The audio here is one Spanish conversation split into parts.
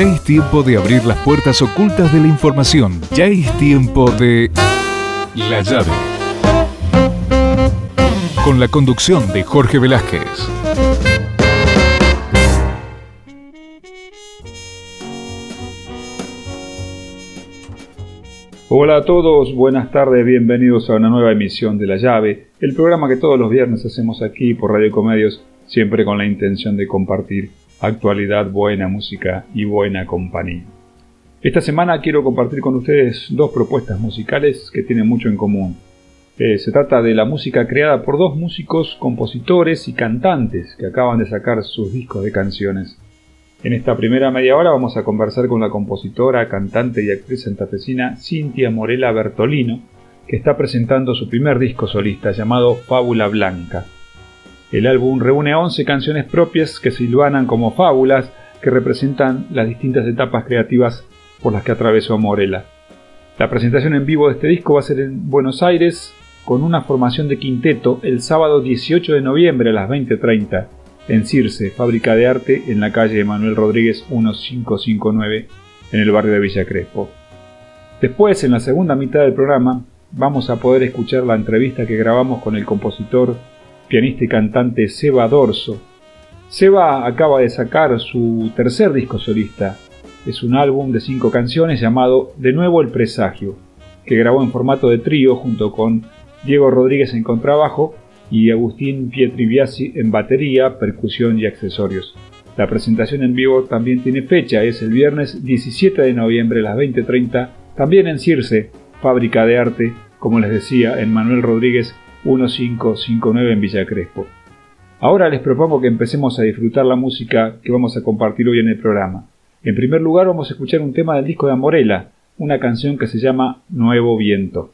Ya es tiempo de abrir las puertas ocultas de la información. Ya es tiempo de... La llave. Con la conducción de Jorge Velázquez. Hola a todos, buenas tardes, bienvenidos a una nueva emisión de La Llave, el programa que todos los viernes hacemos aquí por Radio Comedios, siempre con la intención de compartir actualidad, buena música y buena compañía. Esta semana quiero compartir con ustedes dos propuestas musicales que tienen mucho en común. Eh, se trata de la música creada por dos músicos, compositores y cantantes que acaban de sacar sus discos de canciones. En esta primera media hora vamos a conversar con la compositora, cantante y actriz santafesina Cintia Morela Bertolino, que está presentando su primer disco solista llamado Fábula Blanca. El álbum reúne 11 canciones propias que silvanan como fábulas que representan las distintas etapas creativas por las que atravesó Morela. La presentación en vivo de este disco va a ser en Buenos Aires con una formación de quinteto el sábado 18 de noviembre a las 20.30 en Circe, fábrica de arte en la calle Manuel Rodríguez 1559 en el barrio de Villa Crespo. Después, en la segunda mitad del programa, vamos a poder escuchar la entrevista que grabamos con el compositor, pianista y cantante Seba Dorso. Seba acaba de sacar su tercer disco solista. Es un álbum de cinco canciones llamado De nuevo el presagio, que grabó en formato de trío junto con Diego Rodríguez en contrabajo y Agustín Pietriviasi en batería, percusión y accesorios. La presentación en vivo también tiene fecha, es el viernes 17 de noviembre a las 20.30, también en Circe, Fábrica de Arte, como les decía, en Manuel Rodríguez 1559 en Villa Crespo. Ahora les propongo que empecemos a disfrutar la música que vamos a compartir hoy en el programa. En primer lugar vamos a escuchar un tema del disco de Amorela, una canción que se llama Nuevo Viento.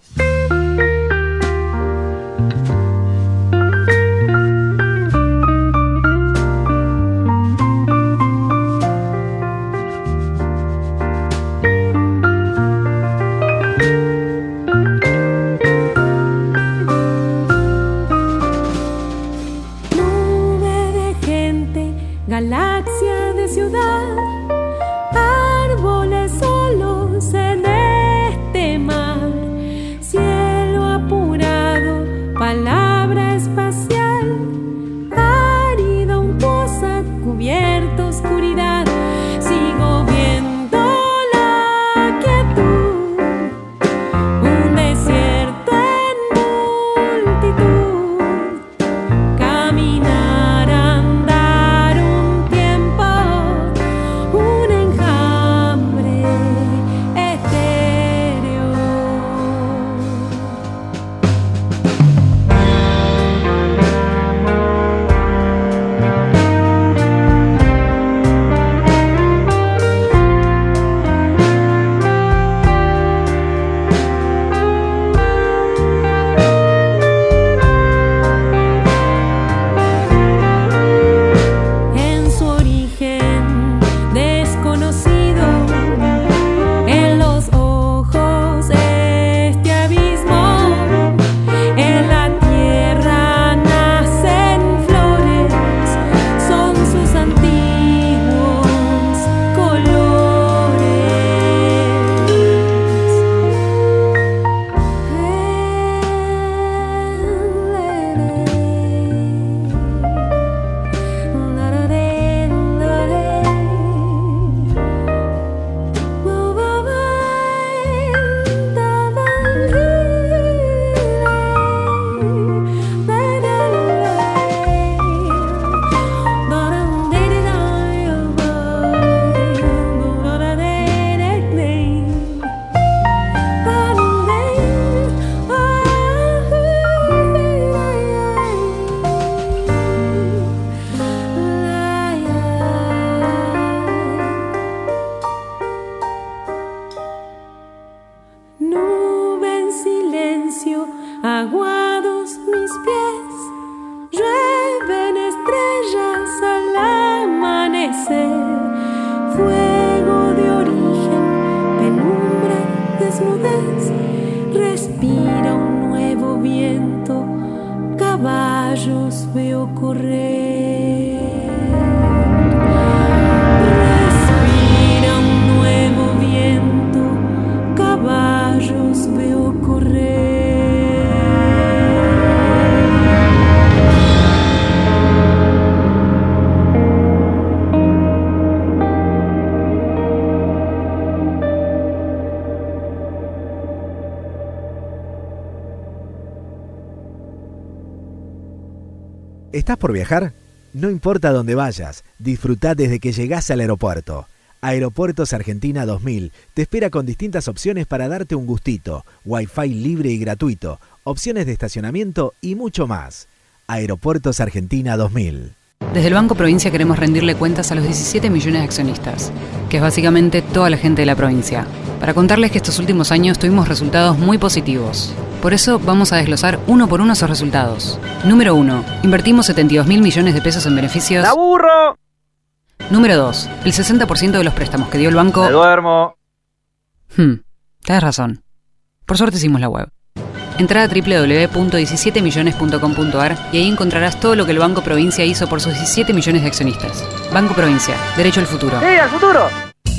¿Estás por viajar? No importa dónde vayas, disfruta desde que llegás al aeropuerto. Aeropuertos Argentina 2000 te espera con distintas opciones para darte un gustito, Wi-Fi libre y gratuito, opciones de estacionamiento y mucho más. Aeropuertos Argentina 2000. Desde el Banco Provincia queremos rendirle cuentas a los 17 millones de accionistas, que es básicamente toda la gente de la provincia, para contarles que estos últimos años tuvimos resultados muy positivos. Por eso vamos a desglosar uno por uno esos resultados. Número 1. Invertimos 72 mil millones de pesos en beneficios. ¡La burro! Número 2. El 60% de los préstamos que dio el banco. ¡Me duermo! Hmm, tienes razón. Por suerte hicimos la web. Entra a www.17millones.com.ar y ahí encontrarás todo lo que el Banco Provincia hizo por sus 17 millones de accionistas. Banco Provincia, derecho al futuro. ¡Sí, al futuro!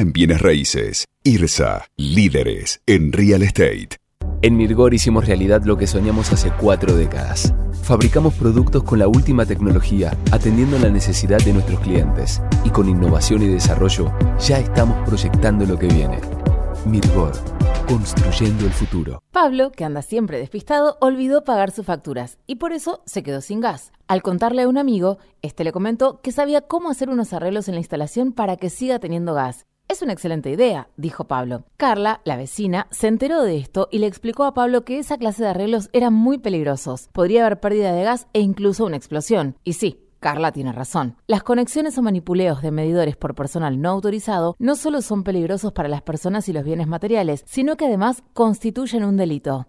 en bienes raíces. IRSA. Líderes en real estate. En Mirgor hicimos realidad lo que soñamos hace cuatro décadas. Fabricamos productos con la última tecnología, atendiendo la necesidad de nuestros clientes. Y con innovación y desarrollo, ya estamos proyectando lo que viene. Mirgor, construyendo el futuro. Pablo, que anda siempre despistado, olvidó pagar sus facturas y por eso se quedó sin gas. Al contarle a un amigo, este le comentó que sabía cómo hacer unos arreglos en la instalación para que siga teniendo gas. Es una excelente idea, dijo Pablo. Carla, la vecina, se enteró de esto y le explicó a Pablo que esa clase de arreglos eran muy peligrosos. Podría haber pérdida de gas e incluso una explosión. Y sí, Carla tiene razón. Las conexiones o manipuleos de medidores por personal no autorizado no solo son peligrosos para las personas y los bienes materiales, sino que además constituyen un delito.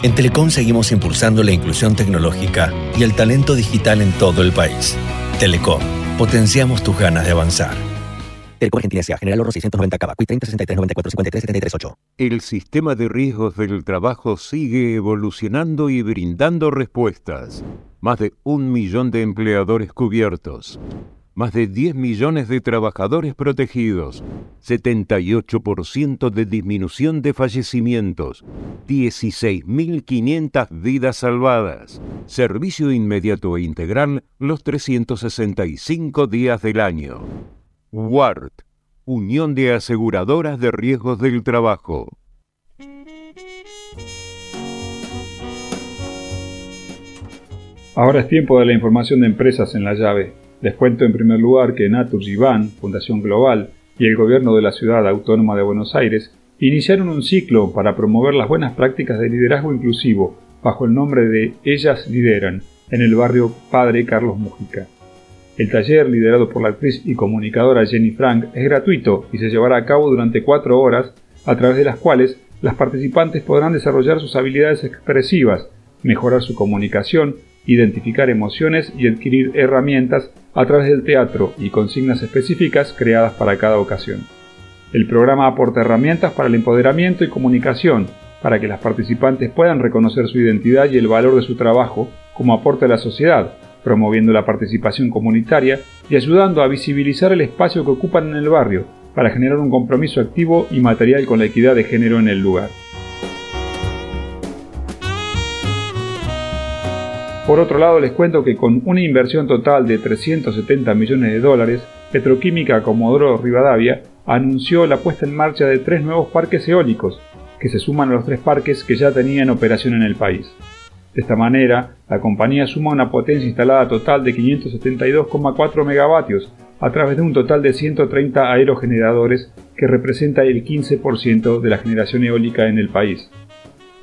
En Telecom seguimos impulsando la inclusión tecnológica y el talento digital en todo el país. Telecom, potenciamos tus ganas de avanzar. Telecom Argentina S.A. General Oro 690 Cava. 30 63 94 53 73 8. El sistema de riesgos del trabajo sigue evolucionando y brindando respuestas. Más de un millón de empleadores cubiertos más de 10 millones de trabajadores protegidos, 78% de disminución de fallecimientos, 16.500 vidas salvadas, servicio inmediato e integral los 365 días del año. WART, Unión de Aseguradoras de Riesgos del Trabajo. Ahora es tiempo de la información de empresas en la llave. Les cuento en primer lugar que Naturgy Van, Fundación Global, y el gobierno de la Ciudad Autónoma de Buenos Aires iniciaron un ciclo para promover las buenas prácticas de liderazgo inclusivo bajo el nombre de Ellas Lideran en el barrio Padre Carlos Mujica. El taller, liderado por la actriz y comunicadora Jenny Frank, es gratuito y se llevará a cabo durante cuatro horas, a través de las cuales las participantes podrán desarrollar sus habilidades expresivas, mejorar su comunicación, identificar emociones y adquirir herramientas a través del teatro y consignas específicas creadas para cada ocasión. El programa aporta herramientas para el empoderamiento y comunicación, para que las participantes puedan reconocer su identidad y el valor de su trabajo como aporte a la sociedad, promoviendo la participación comunitaria y ayudando a visibilizar el espacio que ocupan en el barrio, para generar un compromiso activo y material con la equidad de género en el lugar. Por otro lado, les cuento que con una inversión total de 370 millones de dólares, Petroquímica Comodoro Rivadavia anunció la puesta en marcha de tres nuevos parques eólicos, que se suman a los tres parques que ya tenían operación en el país. De esta manera, la compañía suma una potencia instalada total de 572,4 megavatios a través de un total de 130 aerogeneradores que representa el 15% de la generación eólica en el país.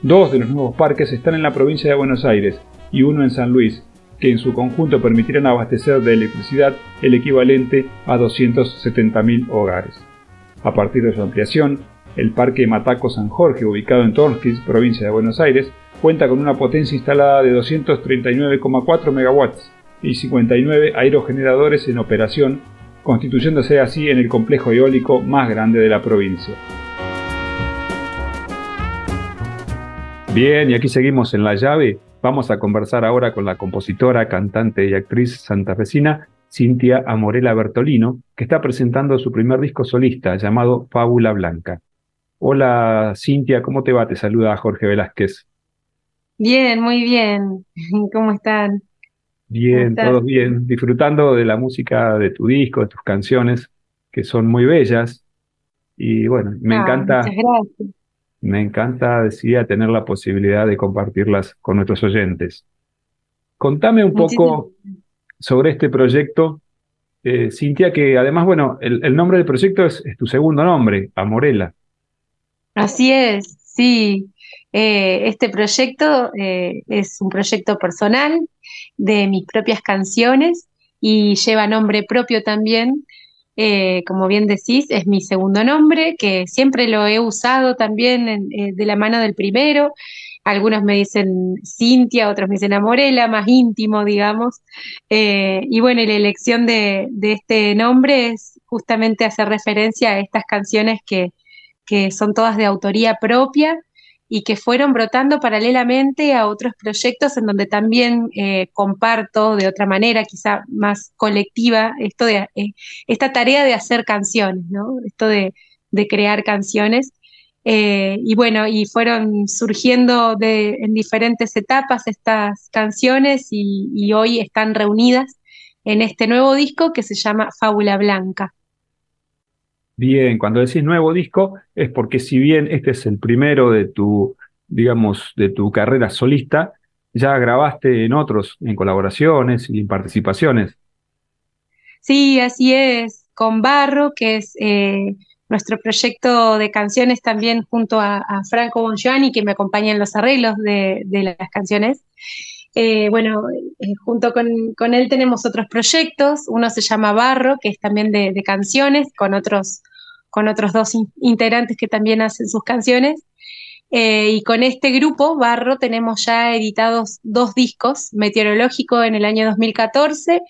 Dos de los nuevos parques están en la provincia de Buenos Aires y uno en San Luis, que en su conjunto permitirán abastecer de electricidad el equivalente a 270.000 hogares. A partir de su ampliación, el Parque Mataco San Jorge, ubicado en Torquis, provincia de Buenos Aires, cuenta con una potencia instalada de 239,4 MW y 59 aerogeneradores en operación, constituyéndose así en el complejo eólico más grande de la provincia. Bien, y aquí seguimos en la llave. Vamos a conversar ahora con la compositora, cantante y actriz santafesina Cintia Amorela Bertolino, que está presentando su primer disco solista llamado Fábula Blanca. Hola Cintia, ¿cómo te va? Te saluda Jorge Velázquez. Bien, muy bien. ¿Cómo están? Bien, todos bien. Disfrutando de la música de tu disco, de tus canciones, que son muy bellas. Y bueno, me ah, encanta. Muchas gracias me encanta, decía, tener la posibilidad de compartirlas con nuestros oyentes. Contame un poco sobre este proyecto, eh, Cintia, que además, bueno, el, nombre del proyecto es, tu segundo nombre, Amorela. Así es, sí. Eh, este proyecto eh, es un proyecto personal de mis propias canciones y lleva nombre propio también eh, como bien decís, es mi segundo nombre, que siempre lo he usado también eh, de la mano del primero. Algunos me dicen Cintia, otros me dicen Amorela, más íntimo, digamos. Eh, y bueno, la elección de, este nombre es justamente hacer referencia a estas canciones que, que son todas de autoría propia y que fueron brotando paralelamente a otros proyectos en donde también eh, comparto de otra manera, quizá más colectiva, esto de, eh, esta tarea de hacer canciones, ¿no? Esto de, crear canciones. Eh, y bueno, y fueron surgiendo de, en diferentes etapas estas canciones y hoy están reunidas en este nuevo disco que se llama Fábula Blanca. Bien, cuando decís nuevo disco es porque si bien este es el primero de tu, digamos, de tu carrera solista, ya grabaste en otros, en colaboraciones y en participaciones. Sí, así es, con Barro, que es eh, nuestro proyecto de canciones también junto a, Franco Bongiovanni, que me acompaña en los arreglos de, las canciones. Eh, bueno, eh, junto con, él tenemos otros proyectos, uno se llama Barro, que es también de, canciones, con otros, con otros dos integrantes que también hacen sus canciones. Eh, y con este grupo, Barro, tenemos ya editados dos discos, Meteorológico en el año 2014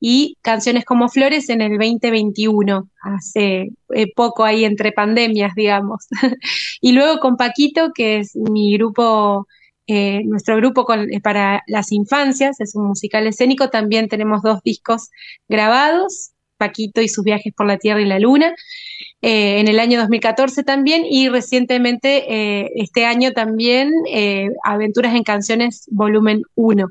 y Canciones como Flores en el 2021, hace poco ahí entre pandemias, digamos. y luego con Paquito, que es mi grupo eh, nuestro grupo eh, para las infancias es un musical escénico, también tenemos dos discos grabados, Paquito y sus viajes por la Tierra y la Luna, eh, en el año 2014 también y recientemente este año también Aventuras en Canciones volumen 1.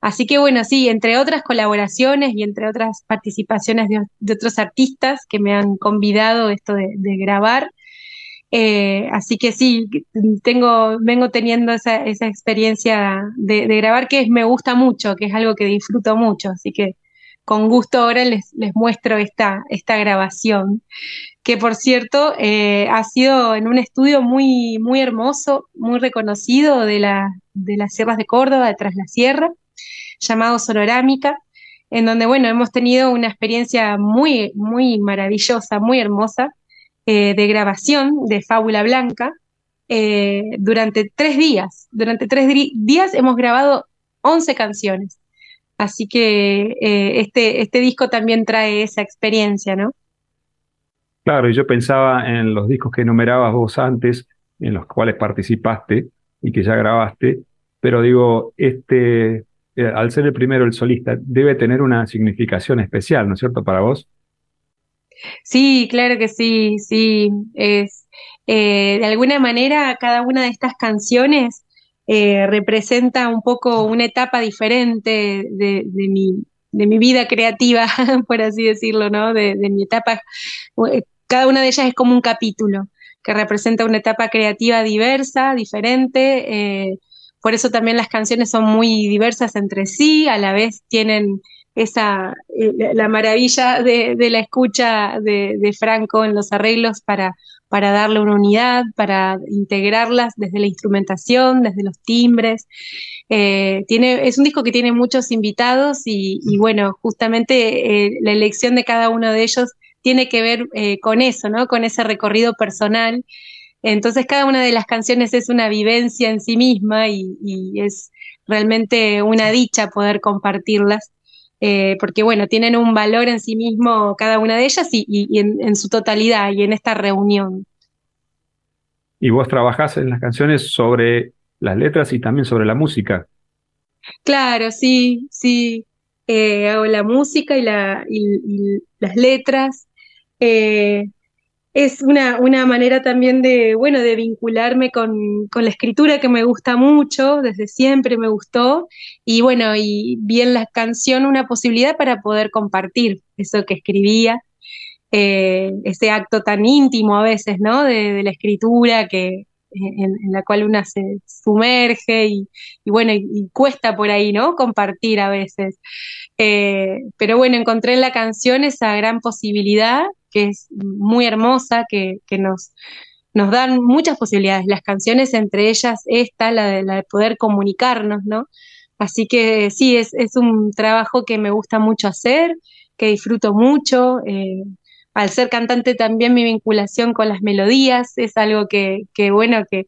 Así que bueno, sí, entre otras colaboraciones y entre otras participaciones de, otros artistas que me han convidado esto de grabar, eh, así que sí, tengo, vengo teniendo esa, esa experiencia de, grabar que me gusta mucho, que es algo que disfruto mucho, así que con gusto ahora les, les muestro esta, esta grabación, que por cierto eh, ha sido en un estudio muy, muy hermoso, muy reconocido de, la, de las sierras de Córdoba, de Tras la Sierra, llamado Sonorámica, en donde, bueno, hemos tenido una experiencia muy, muy maravillosa, muy hermosa, eh, de grabación de Fábula Blanca eh, durante tres días. Durante tres días hemos grabado 11 canciones. Así que eh, este, este disco también trae esa experiencia, ¿no? Claro, y yo pensaba en los discos que enumerabas vos antes, en los cuales participaste y que ya grabaste, pero digo, este, al ser el primero el solista, debe tener una significación especial, ¿no es cierto, para vos? Sí, claro que sí, sí. Eh, de alguna manera, cada una de estas canciones eh, representa un poco una etapa diferente de, mi, de mi vida creativa, por así decirlo, ¿no? De, mi etapa. Eh, cada una de ellas es como un capítulo que representa una etapa creativa diversa, diferente. por eso también las canciones son muy diversas entre sí, a la vez tienen esa, eh, la maravilla de, la escucha de, Franco en los arreglos para, para darle una unidad, para integrarlas desde la instrumentación, desde los timbres. Eh, tiene, es un disco que tiene muchos invitados y, bueno, justamente eh, la elección de cada uno de ellos tiene que ver con eso, ¿no? Con ese recorrido personal. Entonces cada una de las canciones es una vivencia en sí misma y, y es realmente una dicha poder compartirlas. Eh, porque bueno, tienen un valor en sí mismo cada una de ellas y, en, su totalidad y en esta reunión. Y vos trabajás en las canciones sobre las letras y también sobre la música. Claro, sí, sí. Eh, hago la música y, la, las letras. Eh, es una, una, manera también de, bueno, de vincularme con, con, la escritura que me gusta mucho, desde siempre me gustó, y bueno, y vi en la canción una posibilidad para poder compartir eso que escribía, eh, ese acto tan íntimo a veces, ¿no? De, la escritura que, en, la cual una se sumerge y, bueno, y, cuesta por ahí, ¿no? Compartir a veces. Eh, pero bueno, encontré en la canción esa gran posibilidad que es muy hermosa, que, nos, nos dan muchas posibilidades. Las canciones, entre ellas esta, la de, la de poder comunicarnos, ¿no? Así que sí, es, es, un trabajo que me gusta mucho hacer, que disfruto mucho. Eh, al ser cantante también mi vinculación con las melodías es algo que, que bueno, que,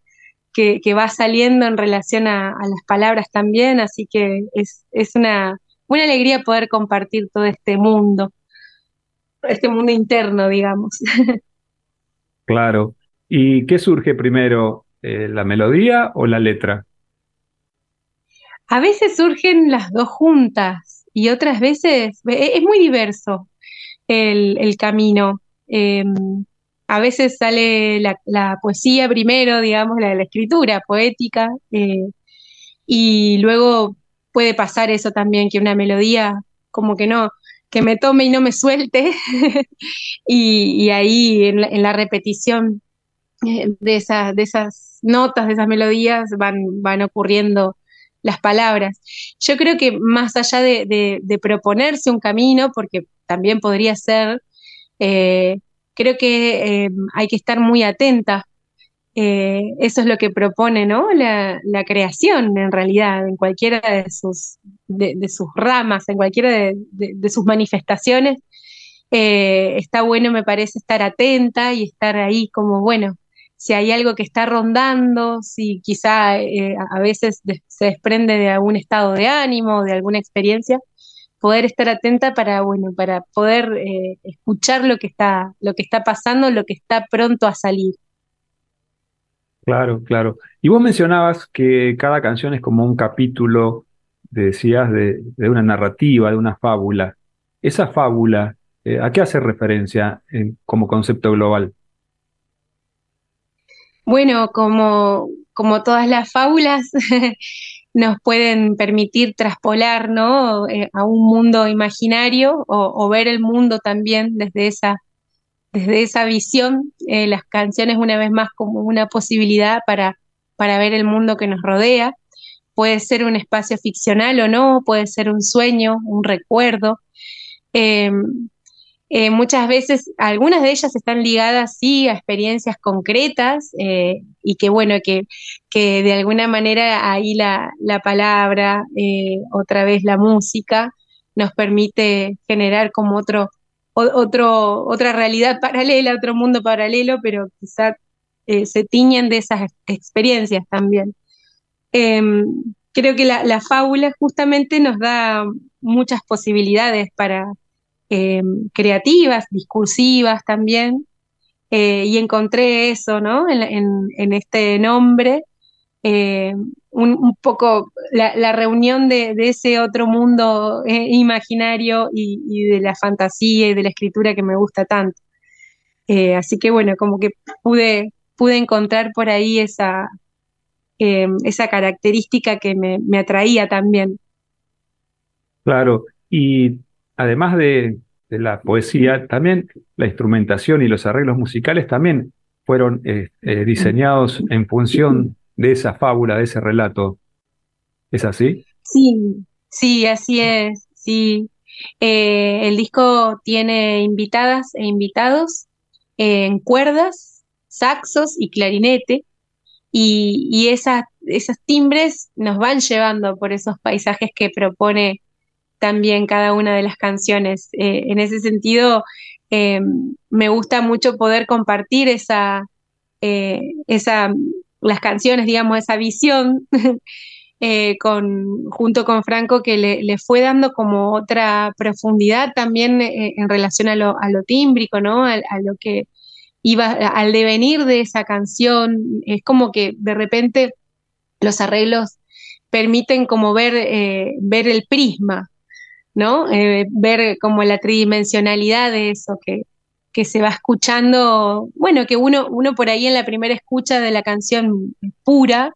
que, va saliendo en relación a, a, las palabras también, así que es, es una, una alegría poder compartir todo este mundo este mundo interno, digamos. Claro. ¿Y qué surge primero, eh, la melodía o la letra? A veces surgen las dos juntas y otras veces e-, es muy diverso el, camino. Em, a veces sale la, poesía primero, digamos, la de la escritura poética, eh, y luego puede pasar eso también, que una melodía como que no, que me tome y no me suelte. y, ahí en la, repetición eh, de, esas, de esas notas, de esas melodías, van, van ocurriendo las palabras. Yo creo que más allá de, proponerse un camino, porque también podría ser, eh, creo que eh, hay que estar muy atenta eh, eso es lo que propone ¿no? la, creación en realidad, en cualquiera de sus, ramas, en cualquiera de, sus manifestaciones. Eh, está bueno, me parece, estar atenta y estar ahí como, bueno, si hay algo que está rondando, si quizá eh, a veces se desprende de algún estado de ánimo, de alguna experiencia, poder estar atenta para, bueno, para poder escuchar lo que está, lo que está pasando, lo que está pronto a salir. Claro, claro. Y vos mencionabas que cada canción es como un capítulo, decías, de, una narrativa, de una fábula. Esa fábula, eh, ¿a qué hace referencia como concepto global? Bueno, como, como todas las fábulas, nos pueden permitir traspolar ¿no? Eh, a un mundo imaginario o, ver el mundo también desde esa desde esa visión, eh, las canciones una vez más como una posibilidad para, para ver el mundo que nos rodea. Puede ser un espacio ficcional o no, puede ser un sueño, un recuerdo. Em, eh, muchas veces, algunas de ellas están ligadas, a experiencias concretas eh, y que, bueno, que, que, de alguna manera ahí la, la palabra, otra vez la música, nos permite generar como otro, otro, otra realidad paralela, otro mundo paralelo, pero quizás eh, se tiñen de esas experiencias también. Em, creo que la, fábula justamente nos da muchas posibilidades para em, creativas, discursivas también, eh, y encontré eso, ¿no? en este nombre eh, un, poco la, reunión de, ese otro mundo eh, imaginario y, de la fantasía y de la escritura que me gusta tanto. Eh, así que bueno, como que pude, pude encontrar por ahí esa, esa característica que me, me, atraía también. Claro, y además de, de, la poesía, también la instrumentación y los arreglos musicales también fueron diseñados en función de esa fábula, de ese relato. ¿Es así? Sí, sí, así es, sí. Eh, el disco tiene invitadas e invitados en cuerdas, saxos y clarinete, y, esas, esos timbres nos van llevando por esos paisajes que propone también cada una de las canciones. Eh, en ese sentido, eh, me gusta mucho poder compartir esa, esa, las canciones, digamos, esa visión Eh, con, junto con Franco que le, fue dando como otra profundidad también eh, en relación a lo, a lo tímbrico, ¿no? A, lo que iba, al devenir de esa canción. Es como que de repente los arreglos permiten como ver, eh, ver el prisma, ¿no? ver como la tridimensionalidad de eso que, que se va escuchando, bueno, que uno, uno por ahí en la primera escucha de la canción pura,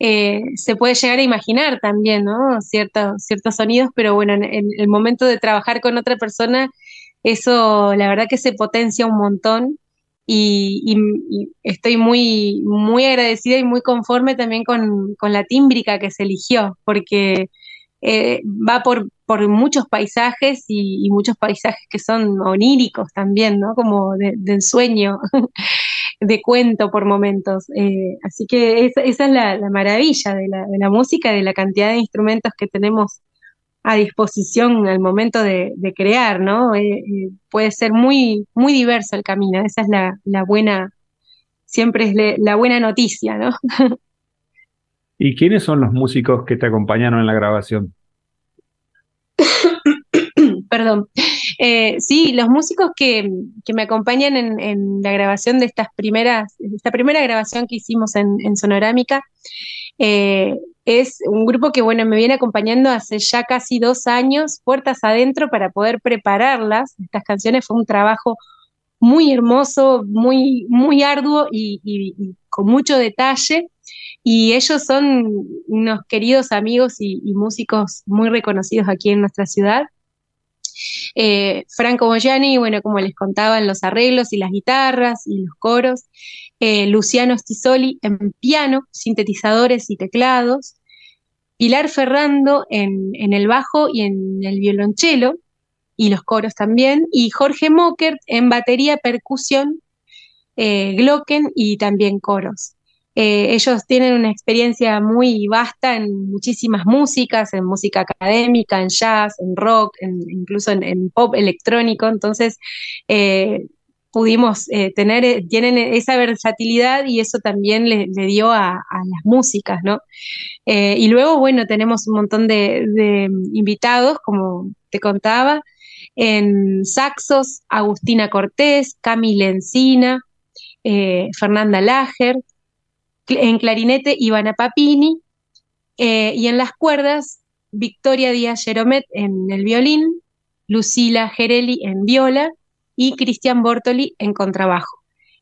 eh, se puede llegar a imaginar también, ¿no? Ciertos, ciertos sonidos, pero bueno, en, el momento de trabajar con otra persona, eso la verdad que se potencia un montón y, estoy muy, muy agradecida y muy conforme también con, la tímbrica que se eligió, porque eh, va por, por muchos paisajes y, muchos paisajes que son oníricos también, ¿no? Como de, ensueño. de cuento por momentos. Eh, así que esa es la, maravilla de la, de la, música, de la cantidad de instrumentos que tenemos a disposición al momento de, crear, ¿no? Eh, puede ser muy, muy diverso el camino, esa es la, la buena, siempre es la buena noticia, ¿no? ¿Y quiénes son los músicos que te acompañaron en la grabación? Perdón. Eh, sí, los músicos que, me acompañan en, la grabación de estas primeras, esta primera grabación que hicimos en, Sonorámica, eh, es un grupo que, bueno, me viene acompañando hace ya casi dos años, puertas adentro, para poder prepararlas. Estas canciones fue un trabajo muy hermoso, muy, muy arduo y, con mucho detalle. Y ellos son unos queridos amigos y músicos muy reconocidos aquí en nuestra ciudad. Eh, Franco Boyani, bueno, como les contaba, en los arreglos y las guitarras y los coros. Eh, Luciano Stisoli en piano, sintetizadores y teclados. Pilar Ferrando en, el bajo y en el violonchelo y los coros también. Y Jorge Mockert en batería, percusión, eh, Glocken y también coros. Eh, ellos tienen una experiencia muy vasta en muchísimas músicas, en música académica, en jazz, en rock, incluso en, pop electrónico, entonces eh, pudimos eh, tener, tienen esa versatilidad y eso también le, dio a, las músicas, ¿no? y luego, bueno, tenemos un montón de, de invitados, como te contaba, en saxos, Agustina Cortés, Camila Encina, Fernanda Lager, en clarinete Ivana Papini eh, y en las cuerdas Victoria Díaz Jeromet en el violín, Lucila Gereli en viola y Cristian Bortoli en contrabajo.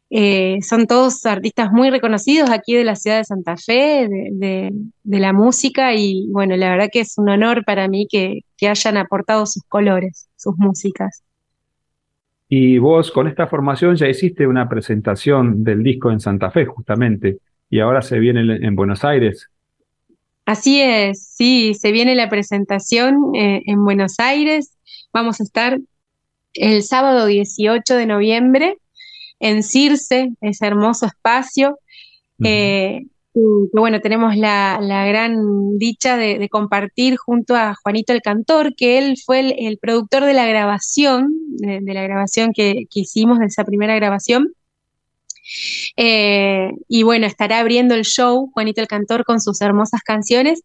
Eh, son todos artistas muy reconocidos aquí de la ciudad de Santa Fe, de, la música, y bueno, la verdad que es un honor para mí que, hayan aportado sus colores, sus músicas. Y vos con esta formación ya hiciste una presentación del disco en Santa Fe, justamente y ahora se viene en Buenos Aires. Así es, sí, se viene la presentación eh, en Buenos Aires. Vamos a estar el sábado 18 de noviembre en Circe, ese hermoso espacio. Eh, bueno, tenemos la, gran dicha de, compartir junto a Juanito el Cantor, que él fue el, productor de la grabación, de, la grabación que, que, hicimos, de esa primera grabación. Eh, y bueno, estará abriendo el show Juanito el Cantor con sus hermosas canciones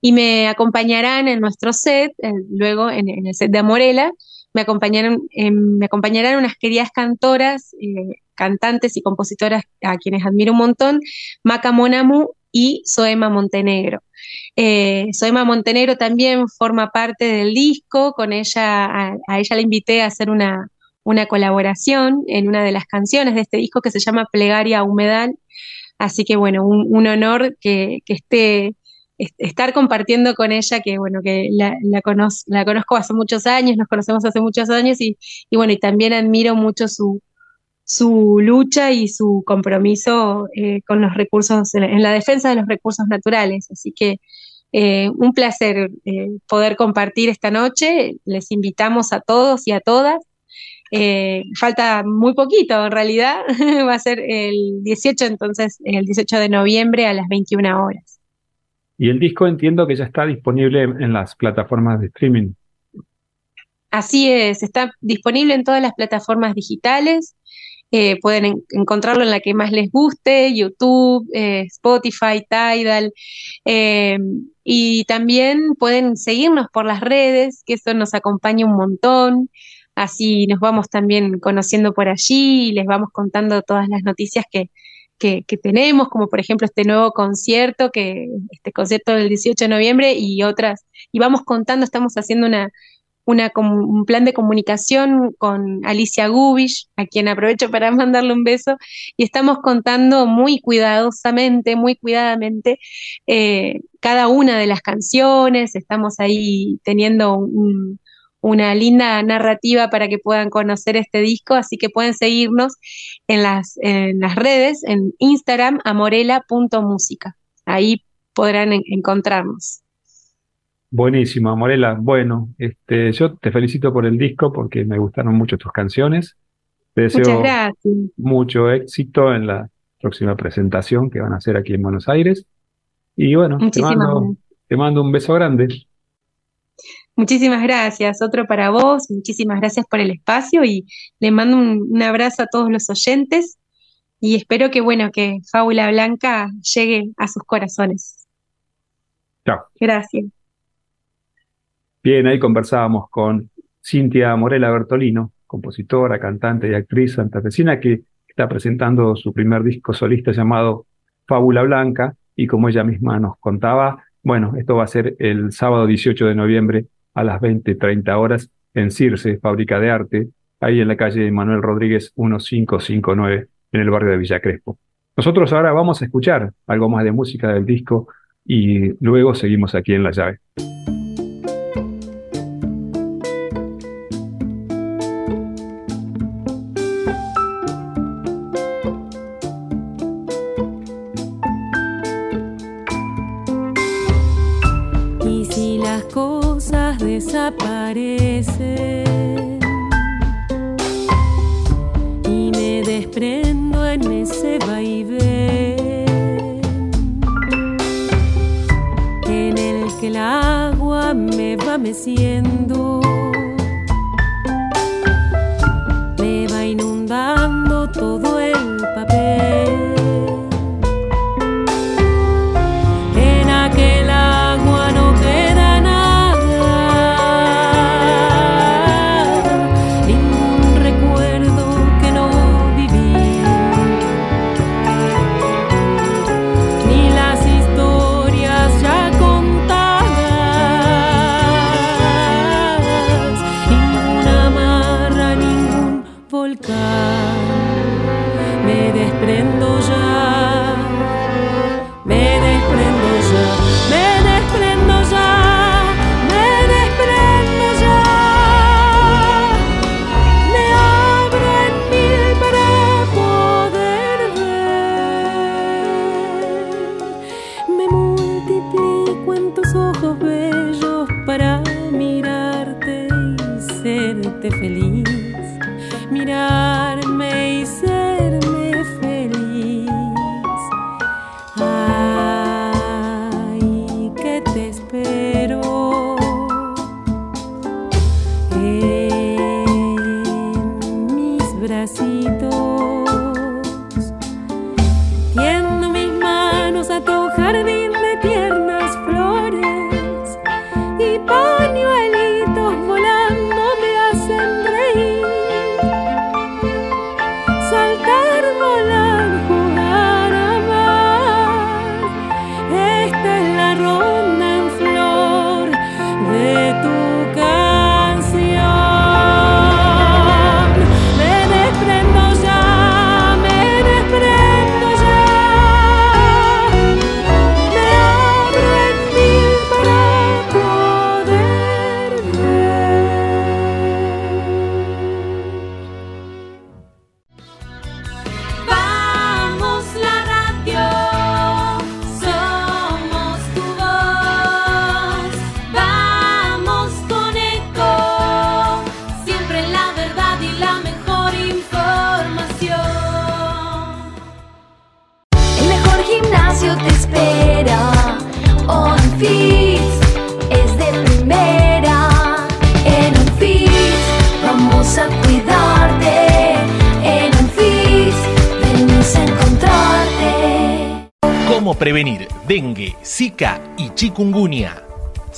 y me acompañarán en nuestro set, eh, luego en, el set de Amorela, me acompañaron, em, me acompañarán unas queridas cantoras, eh, cantantes y compositoras a quienes admiro un montón, Maca Monamu y Soema Montenegro. Soema Montenegro también forma parte del disco, con ella, a ella la invité a hacer una, una colaboración en una de las canciones de este disco que se llama Plegaria Humedal. Así que bueno, un, honor que, esté estar compartiendo con ella, que bueno, que la, la, conozco hace muchos años, nos conocemos hace muchos años y, bueno, y también admiro mucho su, su lucha y su compromiso eh, con los recursos, en la defensa de los recursos naturales. Así que Eh, un placer eh, poder compartir esta noche. Les invitamos a todos y a todas. Falta muy poquito, en realidad. Va a ser el 18, entonces, el 18 de noviembre a las 21 horas. Y el disco entiendo que ya está disponible en las plataformas de streaming. Así es, está disponible en todas las plataformas digitales. Eh, pueden encontrarlo en la que más les guste, YouTube, eh, Spotify, Tidal. Eh, y también pueden seguirnos por las redes, que eso nos acompaña un montón. Así nos vamos también conociendo por allí y les vamos contando todas las noticias que, que, que, tenemos, como por ejemplo este nuevo concierto, que este concierto del 18 de noviembre y otras. Y vamos contando, estamos haciendo una, un plan de comunicación con Alicia Gubish, a quien aprovecho para mandarle un beso, y estamos contando muy cuidadosamente, muy cuidadamente eh, cada una de las canciones, estamos ahí teniendo una linda narrativa para que puedan conocer este disco, así que pueden seguirnos en las, en las redes, en Instagram, amorela.música. Ahí podrán encontrarnos. Buenísimo, Morela. Bueno, este, yo te felicito por el disco porque me gustaron mucho tus canciones. Te deseo mucho éxito en la próxima presentación que van a hacer aquí en Buenos Aires. Y bueno, te mando, te mando un beso grande. Muchísimas gracias. Otro para vos. Muchísimas gracias por el espacio y le mando un, un abrazo a todos los oyentes y espero que, bueno, que Fábula Blanca llegue a sus corazones. Chao. Gracias. Bien, ahí conversábamos con Cintia Morela Bertolino, compositora, cantante y actriz santafesina que está presentando su primer disco solista llamado Fábula Blanca y como ella misma nos contaba, bueno, esto va a ser el sábado 18 de noviembre a las 20.30 horas en Circe, Fábrica de Arte, ahí en la calle Manuel Rodríguez 1559 en el barrio de Villa Crespo. Nosotros ahora vamos a escuchar algo más de música del disco y luego seguimos aquí en La Llave.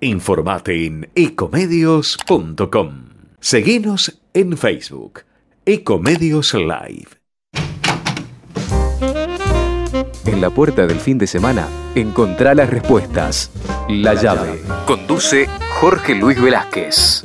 Informate en ecomedios.com. Seguinos en Facebook. Ecomedios Live. En la puerta del fin de semana, encontrá las respuestas. La llave. Conduce Jorge Luis Velázquez.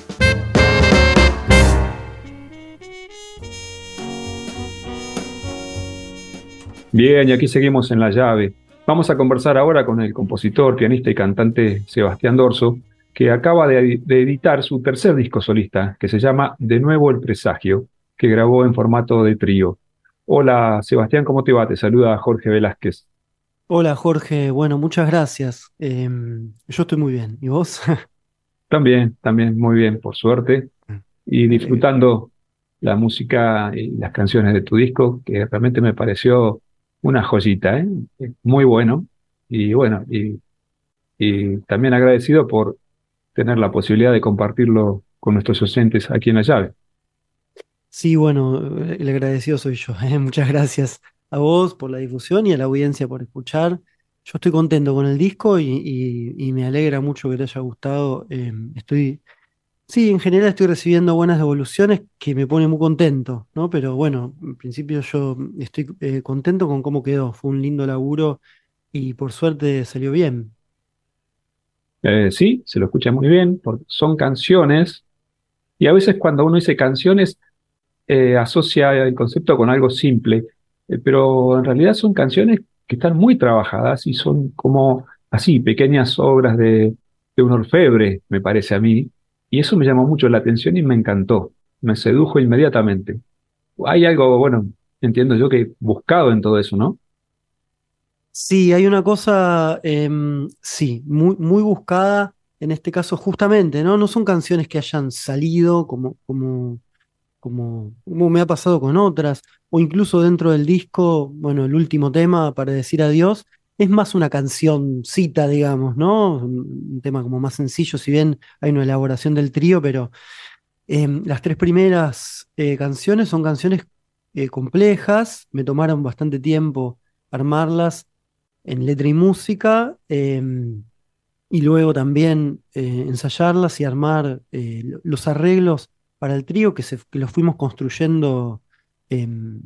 Bien, y aquí seguimos en la llave. Vamos a conversar ahora con el compositor, pianista y cantante Sebastián Dorso, que acaba de, de, editar su tercer disco solista, que se llama De nuevo el presagio, que grabó en formato de trío. Hola Sebastián, ¿cómo te va? Te saluda Jorge Velázquez. Hola Jorge, bueno, muchas gracias. Eh, yo estoy muy bien. ¿Y vos? también, también muy bien, por suerte. Y disfrutando la música y las canciones de tu disco, que realmente me pareció una joyita, ¿eh? muy bueno. Y bueno, y, también agradecido por tener la posibilidad de compartirlo con nuestros oyentes aquí en la llave. Sí, bueno, el agradecido soy yo. ¿eh? Muchas gracias a vos por la difusión y a la audiencia por escuchar. Yo estoy contento con el disco y, me alegra mucho que te haya gustado. Eh, estoy, sí, en general estoy recibiendo buenas devoluciones que me pone muy contento, ¿no? Pero bueno, en principio yo estoy eh, contento con cómo quedó. Fue un lindo laburo y por suerte salió bien. Eh, sí, se lo escucha muy bien, porque son canciones y a veces cuando uno dice canciones eh, asocia el concepto con algo simple, eh, pero en realidad son canciones que están muy trabajadas y son como así, pequeñas obras de, de un orfebre, me parece a mí, y eso me llamó mucho la atención y me encantó, me sedujo inmediatamente. Hay algo, bueno, entiendo yo que buscado en todo eso, ¿no? Sí, hay una cosa, em, sí, muy, buscada en este caso justamente, ¿no? No son canciones que hayan salido como, como, como, como me ha pasado con otras, o incluso dentro del disco, bueno, el último tema para decir adiós, es más una cancioncita, digamos, ¿no? Un tema como más sencillo, si bien hay una elaboración del trío, pero em, las tres primeras eh, canciones son canciones eh, complejas, me tomaron bastante tiempo armarlas en letra y música, em, y luego también eh, ensayarlas y armar los arreglos para el trío que, se, que los fuimos construyendo, em,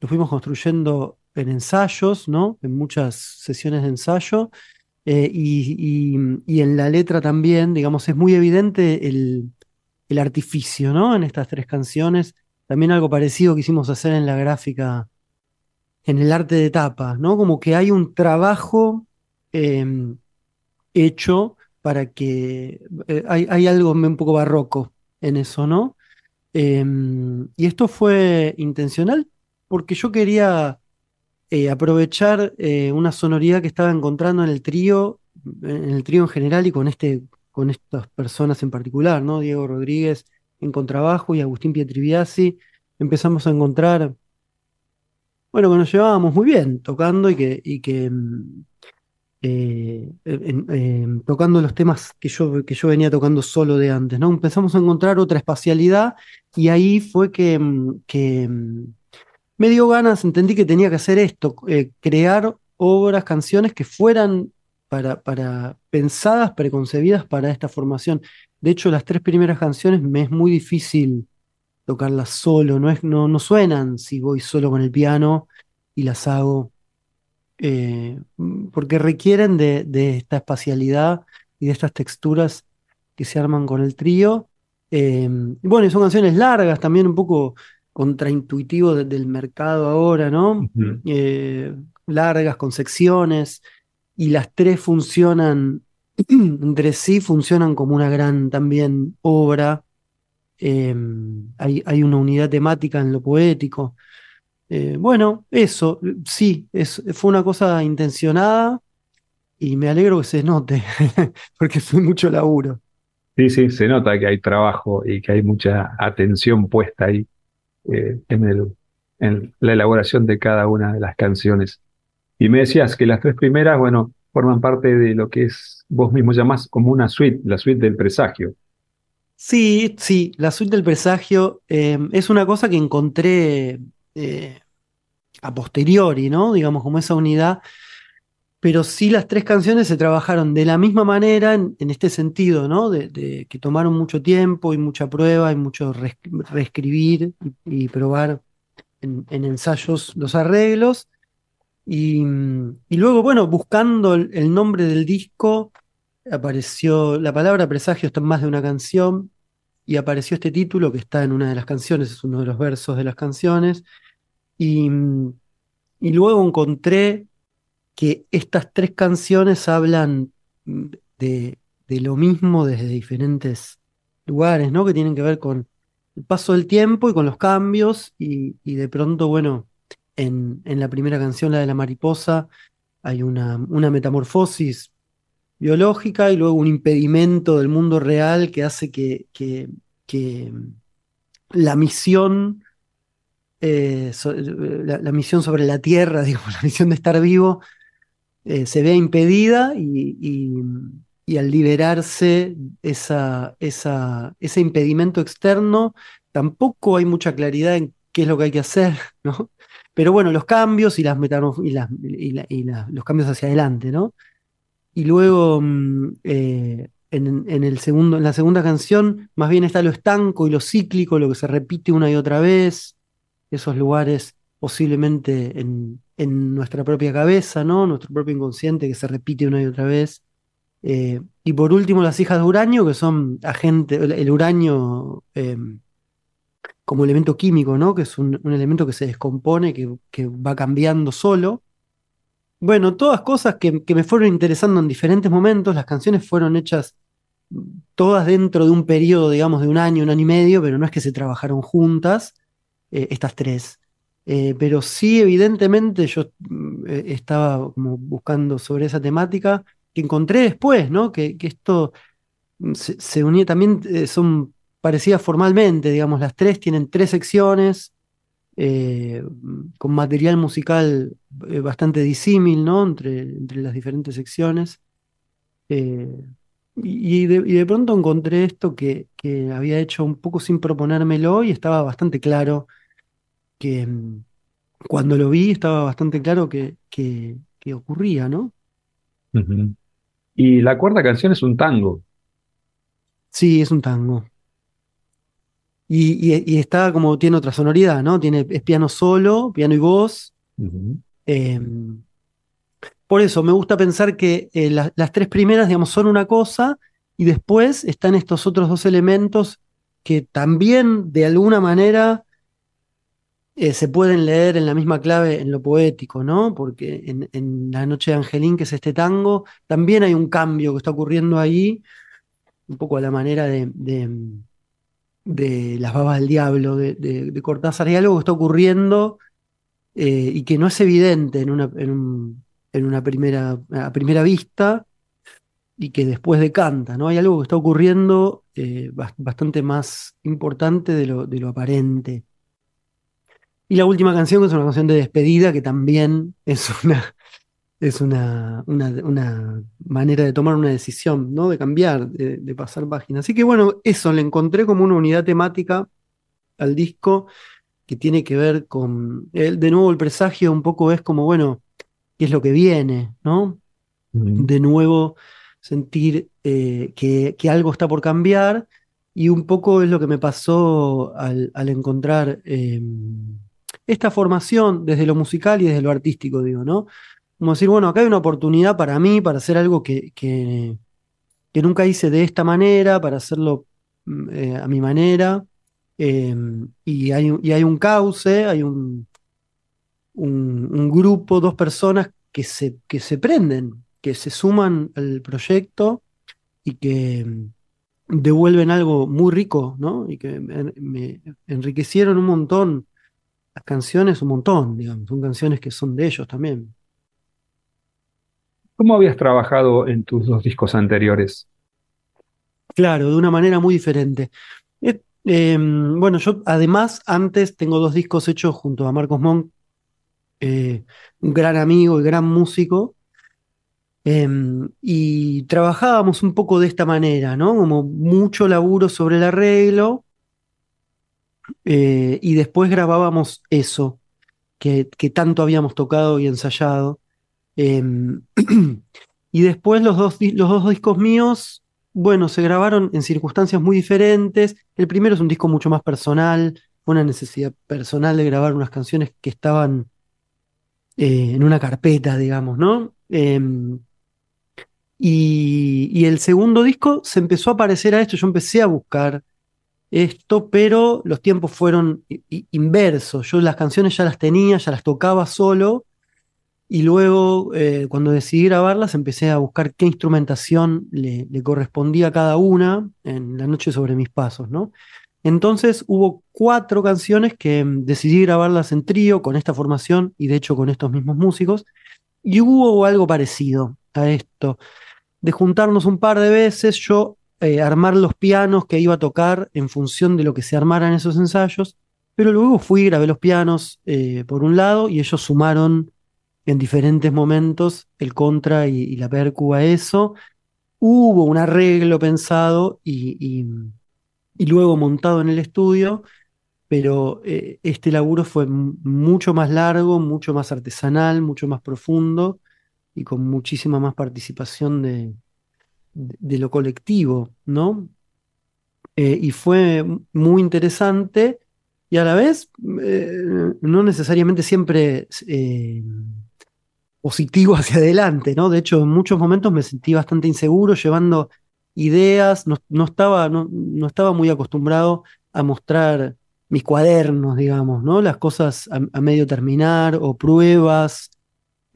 los fuimos construyendo en ensayos, ¿no? En muchas sesiones de ensayo. eh, y, y- en la letra también, digamos, es muy evidente el, el artificio, ¿no? En estas tres canciones. También algo parecido quisimos hacer en la gráfica, en el arte de tapa, ¿no? Como que hay un trabajo em, hecho para que eh, hay, hay algo un poco barroco en eso, ¿no? Em, y esto fue intencional porque yo quería eh, aprovechar eh, una sonoridad que estaba encontrando en el trío, en el trío en general y con este, con estas personas en particular, ¿no? Diego Rodríguez en contrabajo y Agustín Pietribiasi. Empezamos a encontrar, bueno, que nos llevábamos muy bien tocando y que, y que mm, eh, tocando los temas que yo, que yo venía tocando solo de antes, ¿no? Empezamos a encontrar otra espacialidad y ahí fue que, mm, que mm, me dio ganas, entendí que tenía que hacer esto, eh, crear obras, canciones que fueran para, para, pensadas, preconcebidas para esta formación. De hecho, las tres primeras canciones me es muy difícil tocarlas solo, no, es, no, no suenan si voy solo con el piano y las hago eh, porque requieren de, de esta espacialidad y de estas texturas que se arman con el trío. Eh, bueno, y son canciones largas, también un poco contraintuitivo de- del mercado ahora, ¿no? Eh, largas, con secciones, y las tres funcionan entre sí, funcionan como una gran también obra. Eh, hay, hay una unidad temática en lo poético. Eh, bueno, eso, sí, es, fue una cosa intencionada y me alegro que se note, porque fue mucho laburo. Sí, sí, se nota que hay trabajo y que hay mucha atención puesta ahí eh, en la elaboración de cada una de las canciones. Y me decías que las tres primeras, bueno, forman parte de lo que es, vos mismo llamás como una suite, la suite del presagio. Sí, sí, la suite del presagio eh, es una cosa que encontré eh, a posteriori, ¿no? Digamos, como esa unidad, pero sí las tres canciones se trabajaron de la misma manera en, este sentido, ¿no? De, que tomaron mucho tiempo y mucha prueba y mucho reescribir y, probar en, en ensayos los arreglos. Y, y luego, bueno, buscando el, el nombre del disco, apareció, la palabra presagio está en más de una canción, y apareció este título que está en una de las canciones, es uno de los versos de las canciones, y, y luego encontré que estas tres canciones hablan mm, de, de lo mismo desde diferentes lugares, ¿no? Que tienen que ver con el paso del tiempo y con los cambios, y, y de pronto, bueno, en, en la primera canción, la de la mariposa, hay una, una metamorfosis biológica y luego un impedimento del mundo real que hace que, que- que la misión, eh, la, la misión sobre la Tierra, digamos, la misión de estar vivo, eh, se vea impedida y, y- al liberarse esa, esa- ese impedimento externo, tampoco hay mucha claridad en qué es lo que hay que hacer, ¿no? Pero bueno, los cambios y, las y, las- y los cambios hacia adelante, ¿no? Y luego mm, eh, en, en el segundo, en la segunda canción, más bien está lo estanco y lo cíclico, lo que se repite una y otra vez, esos lugares posiblemente en, nuestra propia cabeza, ¿no? Nuestro propio inconsciente que se repite una y otra vez. Eh, y por último, las hijas de uranio, que son agentes, el, uranio eh, como elemento químico, ¿no? Que es un, elemento que se descompone, que, va cambiando solo. Bueno, todas cosas que, que me fueron interesando en diferentes momentos. Las canciones fueron hechas mm, todas dentro de un periodo, digamos, de un año, un año y medio, pero no es que se trabajaron juntas, eh, estas tres. Eh, pero sí, evidentemente, yo mm, eh, estaba como buscando sobre esa temática, que encontré después, ¿no? Que, esto mm, se, unía también, eh, son parecidas formalmente, digamos, las tres tienen tres secciones eh, con material musical bastante disímil, ¿no? Entre, entre las diferentes secciones. Y, de, pronto encontré esto que había hecho un poco sin proponérmelo y estaba bastante claro que cuando lo vi estaba bastante claro que, que, que ocurría, ¿no? Y la cuarta canción es un tango. Sí, es un tango. Y, y- y está como, tiene otra sonoridad, ¿no? Tiene, es piano solo, piano y voz. Eh, por eso me gusta pensar que eh, la- las tres primeras, digamos, son una cosa y después están estos otros dos elementos que también de alguna manera eh, se pueden leer en la misma clave en lo poético, ¿no? Porque en, La Noche de Angelín, que es este tango, también hay un cambio que está ocurriendo ahí, un poco a la manera de, Las Babas del Diablo, de, Cortázar. Hay algo que está ocurriendo eh, y que no es evidente en una, en un- en una primera, a primera vista y que después decanta, ¿no? Hay algo que está ocurriendo eh, bas- bastante más importante de lo, de lo aparente. Y la última canción, que es una canción de despedida, que también es una, es una, una, una manera de tomar una decisión, ¿no? De cambiar, de, de pasar página. Así que bueno, eso, le encontré como una unidad temática al disco que tiene que ver con, el- de nuevo el presagio un poco es como, bueno, ¿qué es lo que viene, ¿no? De nuevo sentir eh, que, que algo está por cambiar y un poco es lo que me pasó al, al encontrar eh, esta formación desde lo musical y desde lo artístico, digo, ¿no? Como decir, bueno, acá hay una oportunidad para mí, para hacer algo que, que, nunca hice de esta manera, para hacerlo mm, eh, a mi manera. em, y, hay, y hay un cauce, hay un, un, un grupo, dos personas que se, que se prenden, que se suman al proyecto y que em, devuelven algo muy rico, ¿no? Y que me enriquecieron un montón. Las canciones, un montón, digamos, son canciones que son de ellos también. ¿Cómo habías trabajado en tus dos discos anteriores? Claro, de una manera muy diferente. Eh, em, bueno, yo además antes tengo dos discos hechos junto a Marcos Monk, eh, un gran amigo y gran músico, em, y trabajábamos un poco de esta manera, ¿no? Como mucho laburo sobre el arreglo, eh, y después grabábamos eso que, tanto habíamos tocado y ensayado. Em, y después los dos, los dos discos míos, bueno, se grabaron en circunstancias muy diferentes. El primero es un disco mucho más personal, una necesidad personal de grabar unas canciones que estaban eh, en una carpeta, digamos, ¿no? Em, y, y el segundo disco se empezó a parecer a esto, yo empecé a buscar esto, pero los tiempos fueron inversos. Yo las canciones ya las tenía, ya las tocaba solo, y luego eh, cuando decidí grabarlas empecé a buscar qué instrumentación le, le correspondía a cada una en la noche sobre mis pasos, ¿no? Entonces hubo cuatro canciones que mm, decidí grabarlas en trío con esta formación y de hecho con estos mismos músicos, y hubo algo parecido a esto de juntarnos un par de veces, yo eh, armar los pianos que iba a tocar en función de lo que se armaran esos ensayos, pero luego fui, grabé los pianos eh, por un lado y ellos sumaron en diferentes momentos el contra y, la percu a eso. Hubo un arreglo pensado y, luego montado en el estudio, pero eh, este laburo fue mucho más largo, mucho más artesanal, mucho más profundo y con muchísima más participación de, de- lo colectivo, ¿no? Eh, y fue muy interesante y a la vez eh, no necesariamente siempre eh, positivo hacia adelante, ¿no? De hecho, en muchos momentos me sentí bastante inseguro llevando ideas, no, no estaba, no, no estaba muy acostumbrado a mostrar mis cuadernos, digamos, ¿no? Las cosas a medio terminar o pruebas.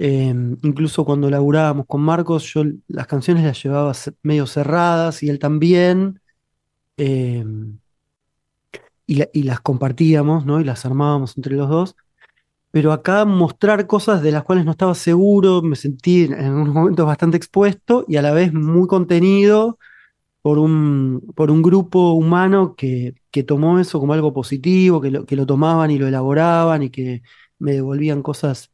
Eh, incluso cuando laburábamos con Marcos, yo las canciones las llevaba medio cerradas y él también. eh, y, la- y las compartíamos, ¿no? Y las armábamos entre los dos. Pero acá mostrar cosas de las cuales no estaba seguro, me sentí en, en unos momentos bastante expuesto y a la vez muy contenido por un, por un grupo humano que, que tomó eso como algo positivo, que lo, que lo tomaban y lo elaboraban y que me devolvían cosas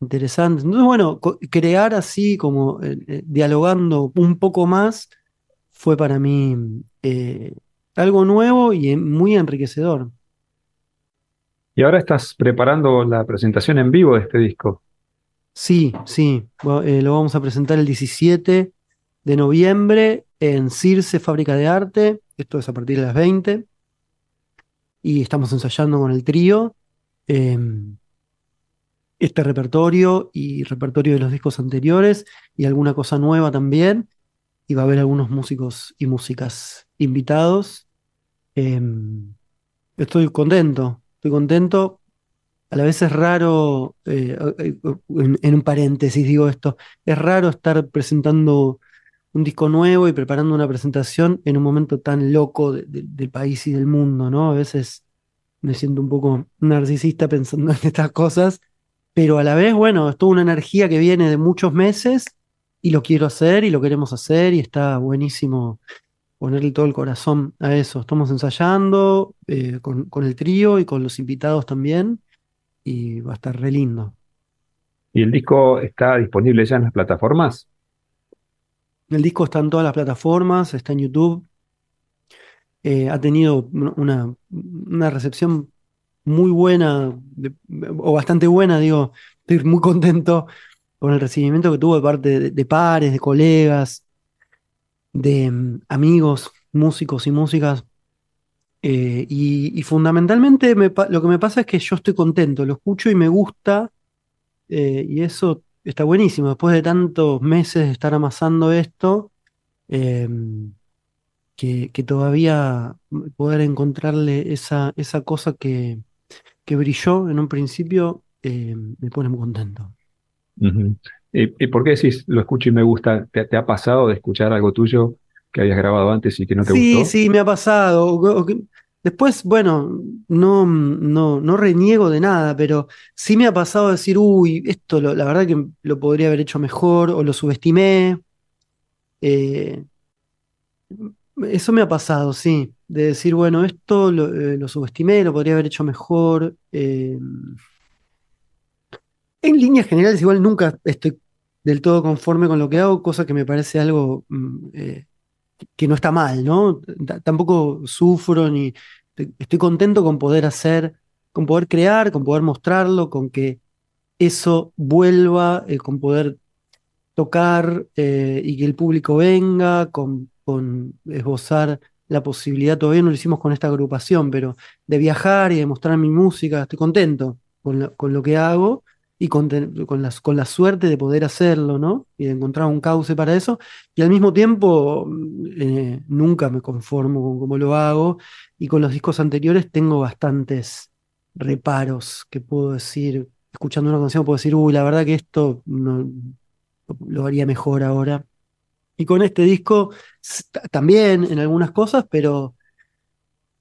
interesantes. Entonces, bueno, crear así como eh, eh, dialogando un poco más fue para mí eh, algo nuevo y muy enriquecedor. Y ahora estás preparando la presentación en vivo de este disco. Sí, sí, eh, lo vamos a presentar el 17 de noviembre en Circe Fábrica de Arte, esto es a partir de las 20, y estamos ensayando con el trío em, este repertorio y repertorio de los discos anteriores y alguna cosa nueva también, y va a haber algunos músicos y músicas invitados. Em, estoy contento, estoy contento. A la vez es raro, eh, en, un paréntesis digo esto, es raro estar presentando un disco nuevo y preparando una presentación en un momento tan loco de- de- del país y del mundo, ¿no? A veces me siento un poco narcisista pensando en estas cosas, pero a la vez, bueno, es toda una energía que viene de muchos meses y lo quiero hacer y lo queremos hacer y está buenísimo ponerle todo el corazón a eso. Estamos ensayando eh, con, con el trío y con los invitados también y va a estar re lindo. ¿Y el disco está disponible ya en las plataformas? El disco está en todas las plataformas, está en YouTube. Eh, ha tenido una, una recepción muy buena, o bastante buena, digo. Estoy muy contento con el recibimiento que tuvo de parte de, pares, de colegas, de mm, amigos, músicos y músicas. Eh, y, fundamentalmente lo que me pasa es que yo estoy contento, lo escucho y me gusta, eh, y eso está buenísimo. Después de tantos meses de estar amasando esto, eh, que, que todavía poder encontrarle esa, esa cosa que, que brilló en un principio eh, me pone muy contento. ¿Y, y por qué decís lo escucho y me gusta? ¿Te, te ha pasado de escuchar algo tuyo que habías grabado antes y que no te Sí, gustó? sí, me ha pasado. O- o que- Después, bueno, no, no, no reniego de nada, pero sí me ha pasado decir, uy, esto lo- la verdad que lo podría haber hecho mejor o lo subestimé. Eh, eso me ha pasado, sí, de decir, bueno, esto lo, eh, lo subestimé, lo podría haber hecho mejor. Eh, en líneas generales, igual nunca estoy del todo conforme con lo que hago, cosa que me parece algo mm, eh, que no está mal, ¿no? Tampoco sufro ni estoy contento con poder hacer, con poder crear, con poder mostrarlo, con que eso vuelva, eh, con poder tocar y que el público venga, con, con esbozar la posibilidad, todavía no lo hicimos con esta agrupación, pero de viajar y de mostrar mi música, estoy contento con, con lo que hago y con, con, la, con la suerte de poder hacerlo, ¿no? Y de encontrar un cauce para eso. Y al mismo tiempo, mm, eh, nunca me conformo con cómo lo hago. Y con los discos anteriores tengo bastantes reparos que puedo decir, escuchando una canción puedo decir, uy, la verdad que esto no, lo haría mejor ahora. Y con este disco también en algunas cosas, pero,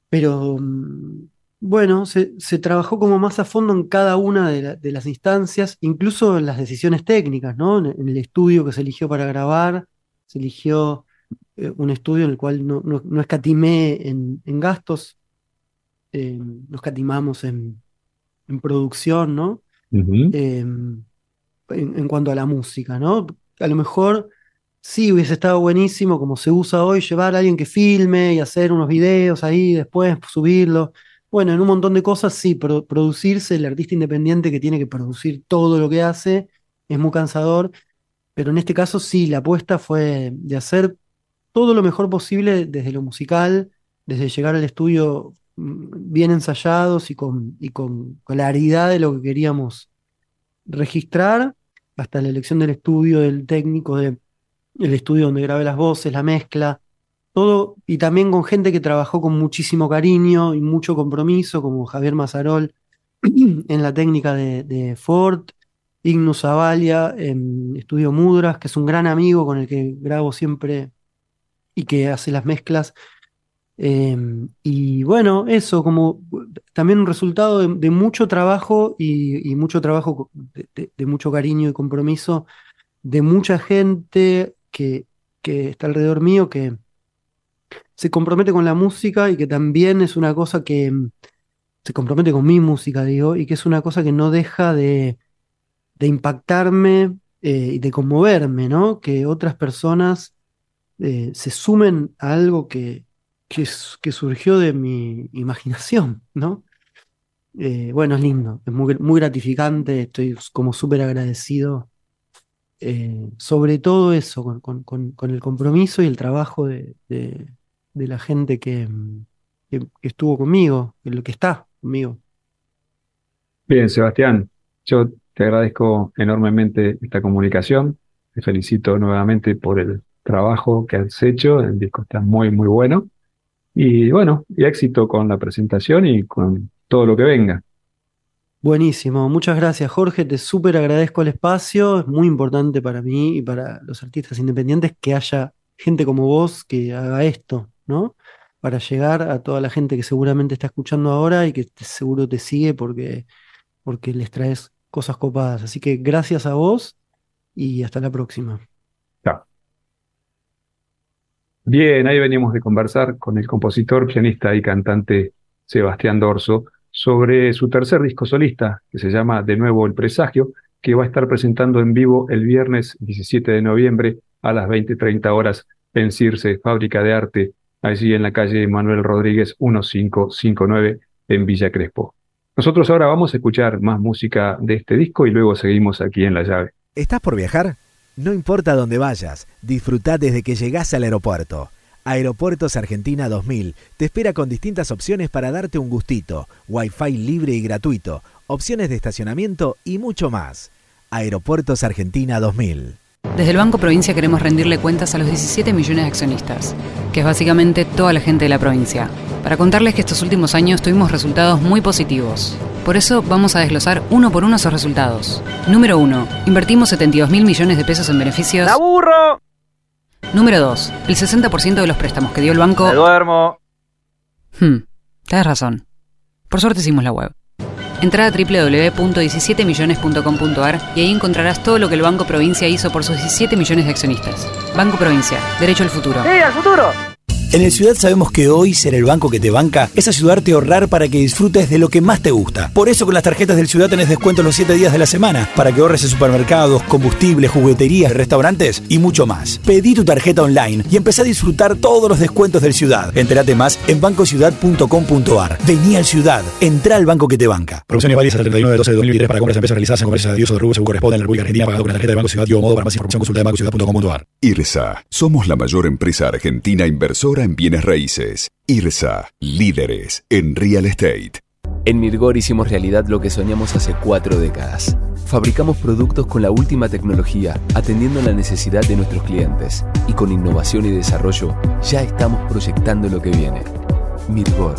pero mm, bueno, se, se trabajó como más a fondo en cada una de, la- de las instancias, incluso en las decisiones técnicas, ¿no? En, en el estudio que se eligió para grabar, se eligió eh, un estudio en el cual no, no, no escatimé en, en gastos, eh, no escatimamos en, en producción, ¿no? Eh, en cuanto a la música, ¿no? A lo mejor sí hubiese estado buenísimo, como se usa hoy, llevar a alguien que filme y hacer unos videos ahí, después subirlo. Bueno, en un montón de cosas sí, pro- producirse, el artista independiente que tiene que producir todo lo que hace, es muy cansador, pero en este caso sí, la apuesta fue de hacer todo lo mejor posible desde lo musical, desde llegar al estudio mm, bien ensayados y con, y con claridad de lo que queríamos registrar, hasta la elección del estudio, del técnico, de, el estudio donde grabé las voces, la mezcla, todo, y también con gente que trabajó con muchísimo cariño y mucho compromiso, como Javier Mazarol en la técnica de, Ford, Ignus Avalia en Estudio Mudras, que es un gran amigo con el que grabo siempre y que hace las mezclas. Eh, y bueno, eso, como también un resultado de, mucho trabajo y, mucho trabajo de mucho cariño y compromiso de mucha gente que, está alrededor mío, que se compromete con la música y que también es una cosa que mm, se compromete con mi música, digo, y que es una cosa que no deja de, de impactarme eh, y de conmoverme, ¿no? Que otras personas eh, se sumen a algo que, que surgió de mi imaginación, ¿no? Eh, bueno, es lindo, es muy, muy gratificante, estoy como súper agradecido, eh, sobre todo eso, con, el compromiso y el trabajo de, la gente que, mm, estuvo conmigo, que lo que está conmigo. Bien, Sebastián, yo te agradezco enormemente esta comunicación. Te felicito nuevamente por el trabajo que has hecho. El disco está muy, muy bueno. Y bueno, y éxito con la presentación y con todo lo que venga. Buenísimo, muchas gracias Jorge, te súper agradezco el espacio, es muy importante para mí y para los artistas independientes que haya gente como vos que haga esto, ¿no? Para llegar a toda la gente que seguramente está escuchando ahora y que seguro te sigue porque, porque les traes cosas copadas. Así que gracias a vos y hasta la próxima. Chao. Bien, ahí venimos de conversar con el compositor, pianista y cantante Sebastián Dorso sobre su tercer disco solista, que se llama De nuevo El Presagio, que va a estar presentando en vivo el viernes 17 de noviembre a las 20:30 horas en Circe, Fábrica de Arte, allí en la calle Manuel Rodríguez 1559 en Villa Crespo. Nosotros ahora vamos a escuchar más música de este disco y luego seguimos aquí en La Llave. ¿Estás por viajar? No importa dónde vayas, disfruta desde que llegás al aeropuerto. Aeropuertos Argentina 2000 te espera con distintas opciones para darte un gustito, Wi-Fi libre y gratuito, opciones de estacionamiento y mucho más. Aeropuertos Argentina 2000. Desde el Banco Provincia queremos rendirle cuentas a los 17 millones de accionistas, que es básicamente toda la gente de la provincia, para contarles que estos últimos años tuvimos resultados muy positivos. Por eso vamos a desglosar uno por uno esos resultados. Número 1. Invertimos 72 mil millones de pesos en beneficios. ¡Aburro! Número 2. El 60% de los préstamos que dio el banco... ¡Me duermo! Hmm, tienes razón. Por suerte hicimos la web. Entra a www.17millones.com.ar y ahí encontrarás todo lo que el Banco Provincia hizo por sus 17 millones de accionistas. Banco Provincia, derecho al futuro. ¡Sí, al futuro! En el Ciudad sabemos que hoy ser el banco que te banca es ayudarte a ahorrar para que disfrutes de lo que más te gusta. Por eso con las tarjetas del Ciudad tenés descuento los 7 días de la semana para que ahorres en supermercados, combustibles, jugueterías, restaurantes y mucho más. Pedí tu tarjeta online y empezá a disfrutar todos los descuentos del Ciudad. Entérate más en bancociudad.com.ar. Vení al Ciudad, entra al banco que te banca. Promociones válidas hasta el 31 de 12 de 2023 para compras en empresas realizadas en comercios de uso de rubro según corresponde en la República Argentina pagado con la tarjeta de Banco Ciudad y modo para más información consulta de bancociudad.com.ar. IRSA. Somos la mayor empresa argentina inversora en bienes raíces. IRSA. Líderes en real estate. En Mirgor hicimos realidad lo que soñamos hace cuatro décadas. Fabricamos productos con la última tecnología, atendiendo la necesidad de nuestros clientes. Y con innovación y desarrollo, ya estamos proyectando lo que viene. Mirgor,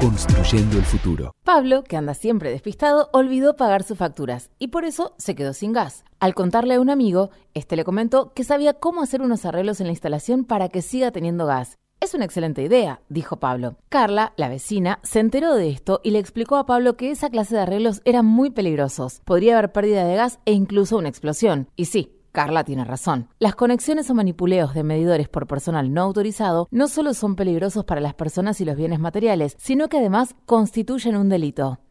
construyendo el futuro. Pablo, que anda siempre despistado, olvidó pagar sus facturas y por eso se quedó sin gas. Al contarle a un amigo, este le comentó que sabía cómo hacer unos arreglos en la instalación para que siga teniendo gas. Es una excelente idea, dijo Pablo. Carla, la vecina, se enteró de esto y le explicó a Pablo que esa clase de arreglos eran muy peligrosos. Podría haber pérdida de gas e incluso una explosión. Y sí, Carla tiene razón. Las conexiones o manipuleos de medidores por personal no autorizado no solo son peligrosos para las personas y los bienes materiales, sino que además constituyen un delito.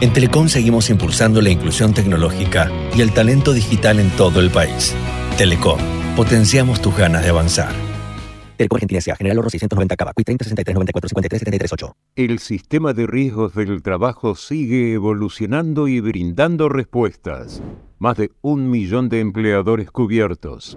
En Telecom seguimos impulsando la inclusión tecnológica y el talento digital en todo el país. Telecom, potenciamos tus ganas de avanzar. Telecom Argentina S.A. General Oro 690 Cava. 30 63 94 53 73 8. El sistema de riesgos del trabajo sigue evolucionando y brindando respuestas. Más de un millón de empleadores cubiertos.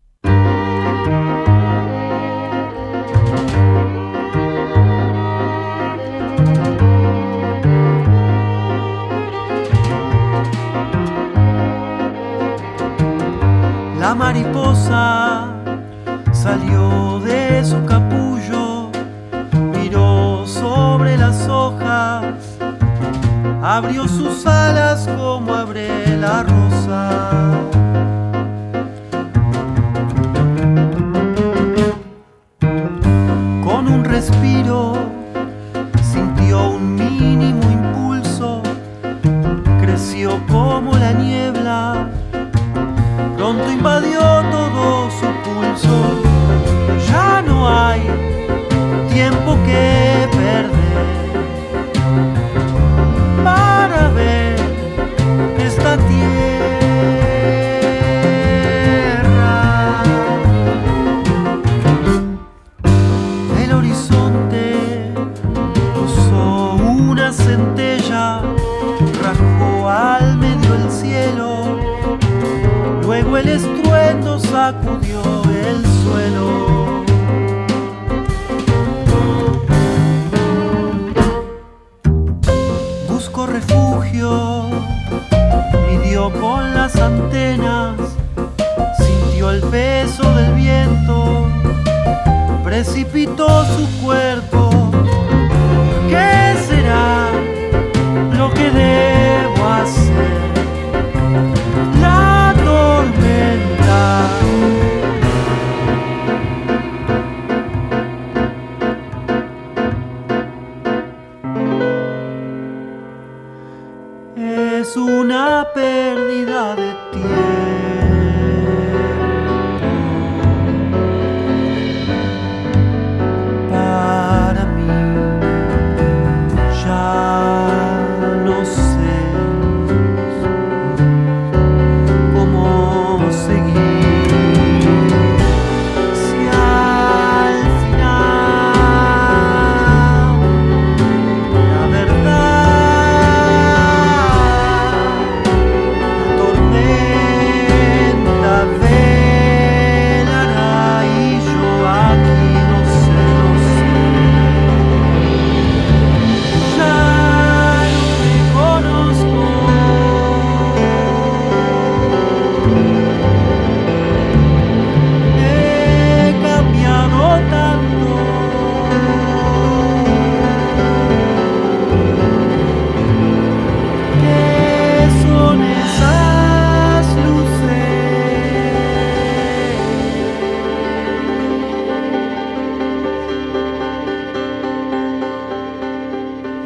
La mariposa salió de su capullo, miró sobre las hojas, abrió sus alas como abre la rosa. Con un respiro sintió un mínimo impulso, creció como la pronto invadió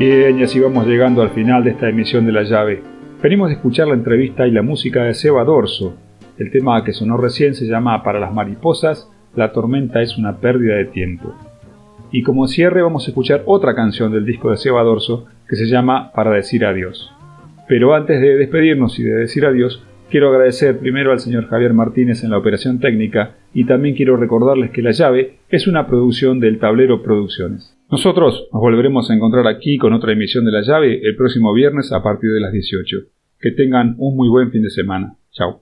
Bien, y vamos llegando al final de esta emisión de La Llave. Venimos de escuchar la entrevista y la música de Seba Dorso. El tema que sonó recién se llama Para las mariposas, la tormenta es una pérdida de tiempo. Y como cierre vamos a escuchar otra canción del disco de Seba Dorso que se llama Para decir adiós. Pero antes de despedirnos y de decir adiós, quiero agradecer primero al señor Javier Martínez en la operación técnica y también quiero recordarles que La Llave es una producción del Tablero Producciones. Nosotros nos volveremos a encontrar aquí con otra emisión de La Llave el próximo viernes a partir de las 18. Que tengan un muy buen fin de semana. Chao.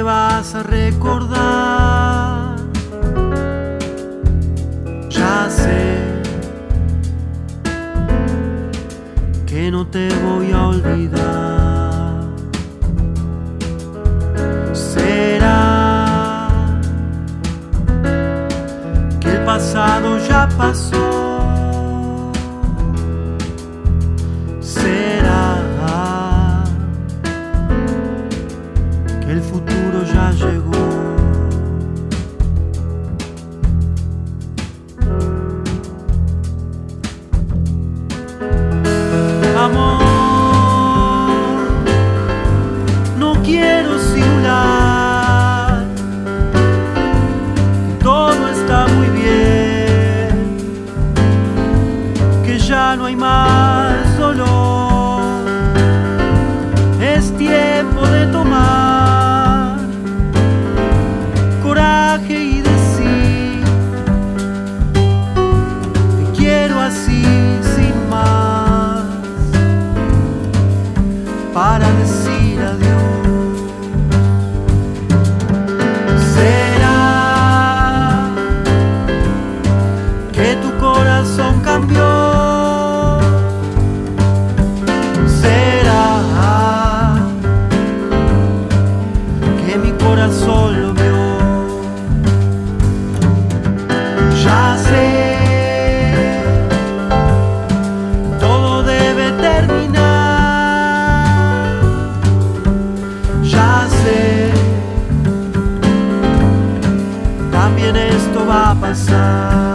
Me vas a recordar. Ya sé que no te voy a olvidar. Será que el pasado ya pasó. También